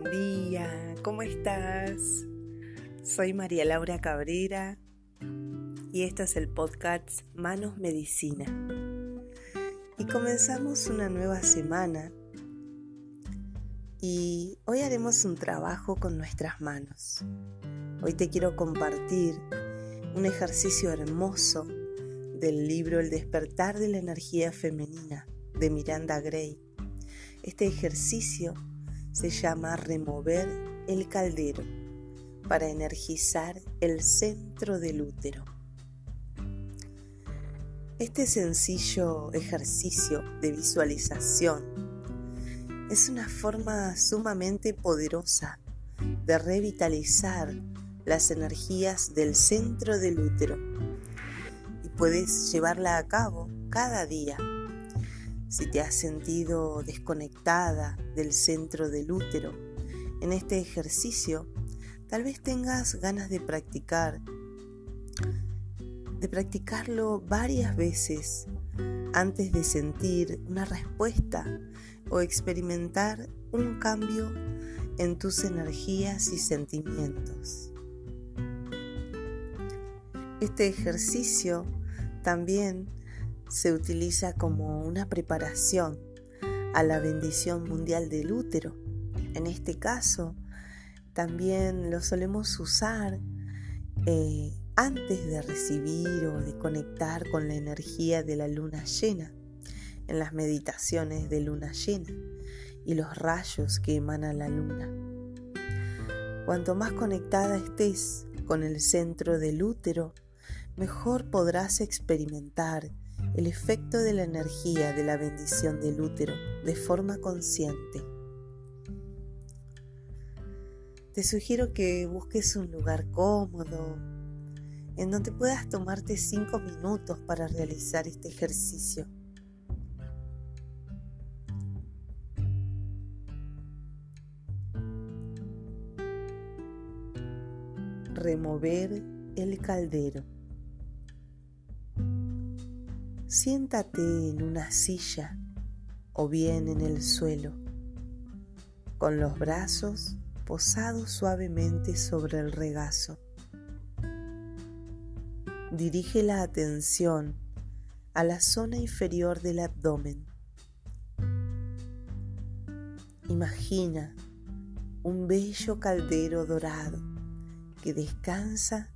buen día, ¿cómo estás? Soy María Laura Cabrera y esto es el podcast Manos Medicina. Y comenzamos una nueva semana y hoy haremos un trabajo con nuestras manos. Hoy te quiero compartir un ejercicio hermoso del libro El despertar de la energía femenina de Miranda Gray. Este ejercicio se llama remover el caldero para energizar el centro del útero. Este sencillo ejercicio de visualización es una forma sumamente poderosa de revitalizar las energías del centro del útero y puedes llevarla a cabo cada día si te has sentido desconectada del centro del útero en este ejercicio, tal vez tengas ganas de practicar, de practicarlo varias veces antes de sentir una respuesta o experimentar un cambio en tus energías y sentimientos. Este ejercicio también se utiliza como una preparación a la bendición mundial del útero. En este caso, también lo solemos usar eh, antes de recibir o de conectar con la energía de la luna llena, en las meditaciones de luna llena y los rayos que emana la luna. Cuanto más conectada estés con el centro del útero, mejor podrás experimentar el efecto de la energía de la bendición del útero de forma consciente. Te sugiero que busques un lugar cómodo en donde puedas tomarte cinco minutos para realizar este ejercicio. Remover el caldero. Siéntate en una silla o bien en el suelo, con los brazos posados suavemente sobre el regazo. Dirige la atención a la zona inferior del abdomen. Imagina un bello caldero dorado que descansa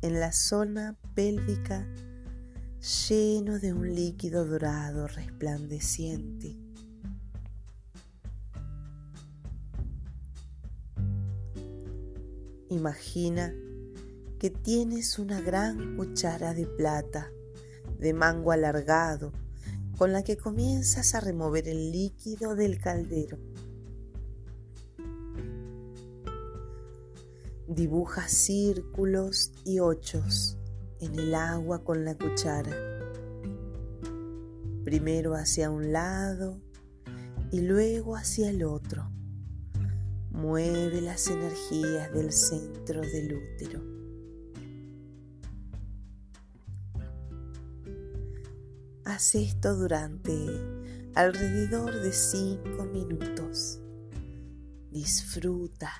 en la zona pélvica lleno de un líquido dorado resplandeciente. Imagina que tienes una gran cuchara de plata de mango alargado con la que comienzas a remover el líquido del caldero. Dibuja círculos y ochos en el agua con la cuchara. Primero hacia un lado y luego hacia el otro. Mueve las energías del centro del útero. Haz esto durante alrededor de cinco minutos. Disfruta.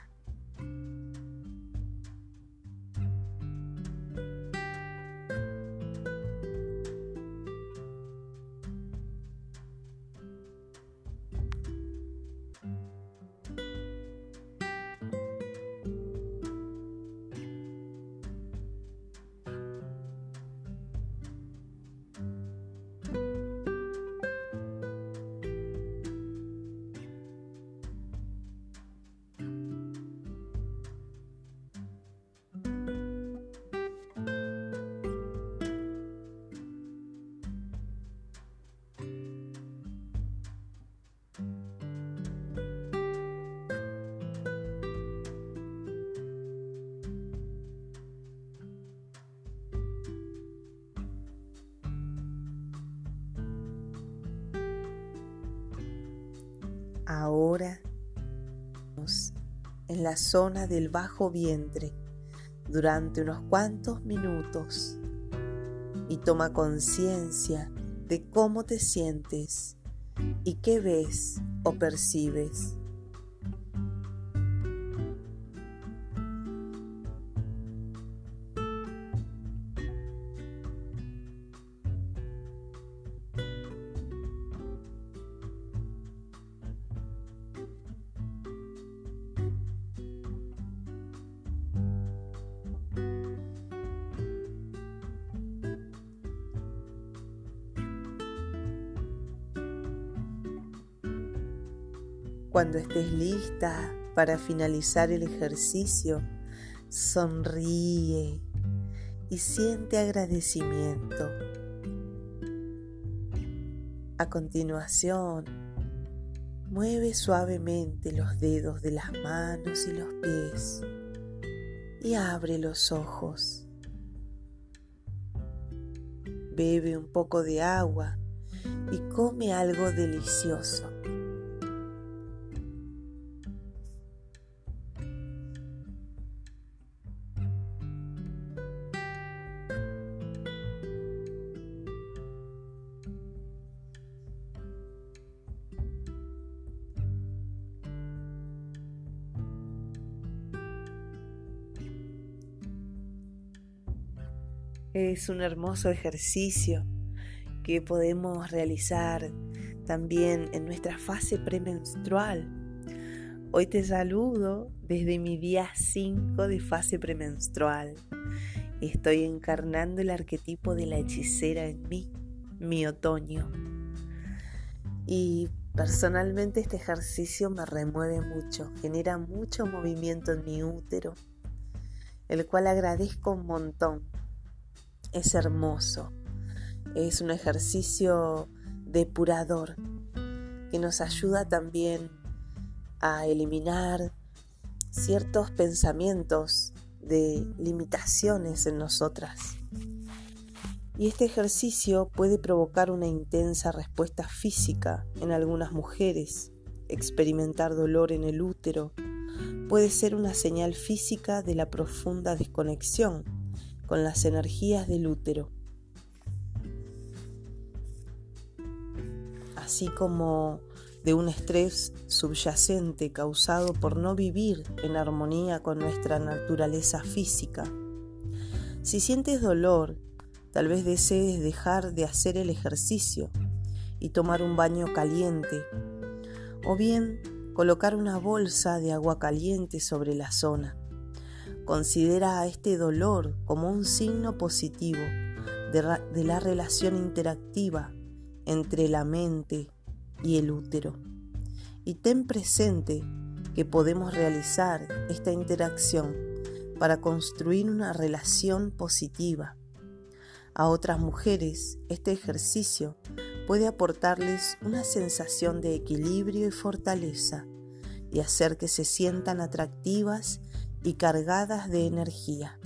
Ahora en la zona del bajo vientre durante unos cuantos minutos y toma conciencia de cómo te sientes y qué ves o percibes. Cuando estés lista para finalizar el ejercicio, sonríe y siente agradecimiento. A continuación, mueve suavemente los dedos de las manos y los pies y abre los ojos. Bebe un poco de agua y come algo delicioso. Es un hermoso ejercicio que podemos realizar también en nuestra fase premenstrual. Hoy te saludo desde mi día 5 de fase premenstrual. Estoy encarnando el arquetipo de la hechicera en mí, mi otoño. Y personalmente este ejercicio me remueve mucho, genera mucho movimiento en mi útero, el cual agradezco un montón es hermoso. Es un ejercicio depurador que nos ayuda también a eliminar ciertos pensamientos de limitaciones en nosotras. Y este ejercicio puede provocar una intensa respuesta física en algunas mujeres. Experimentar dolor en el útero puede ser una señal física de la profunda desconexión con las energías del útero. Así como de un estrés subyacente causado por no vivir en armonía con nuestra naturaleza física. Si sientes dolor, tal vez desees dejar de hacer el ejercicio y tomar un baño caliente, o bien colocar una bolsa de agua caliente sobre la zona. Considera a este dolor como un signo positivo de, la relación interactiva entre la mente y el útero. Y ten presente que podemos realizar esta interacción para construir una relación positiva. A otras mujeres este ejercicio puede aportarles una sensación de equilibrio y fortaleza y hacer que se sientan atractivas y cargadas de energía.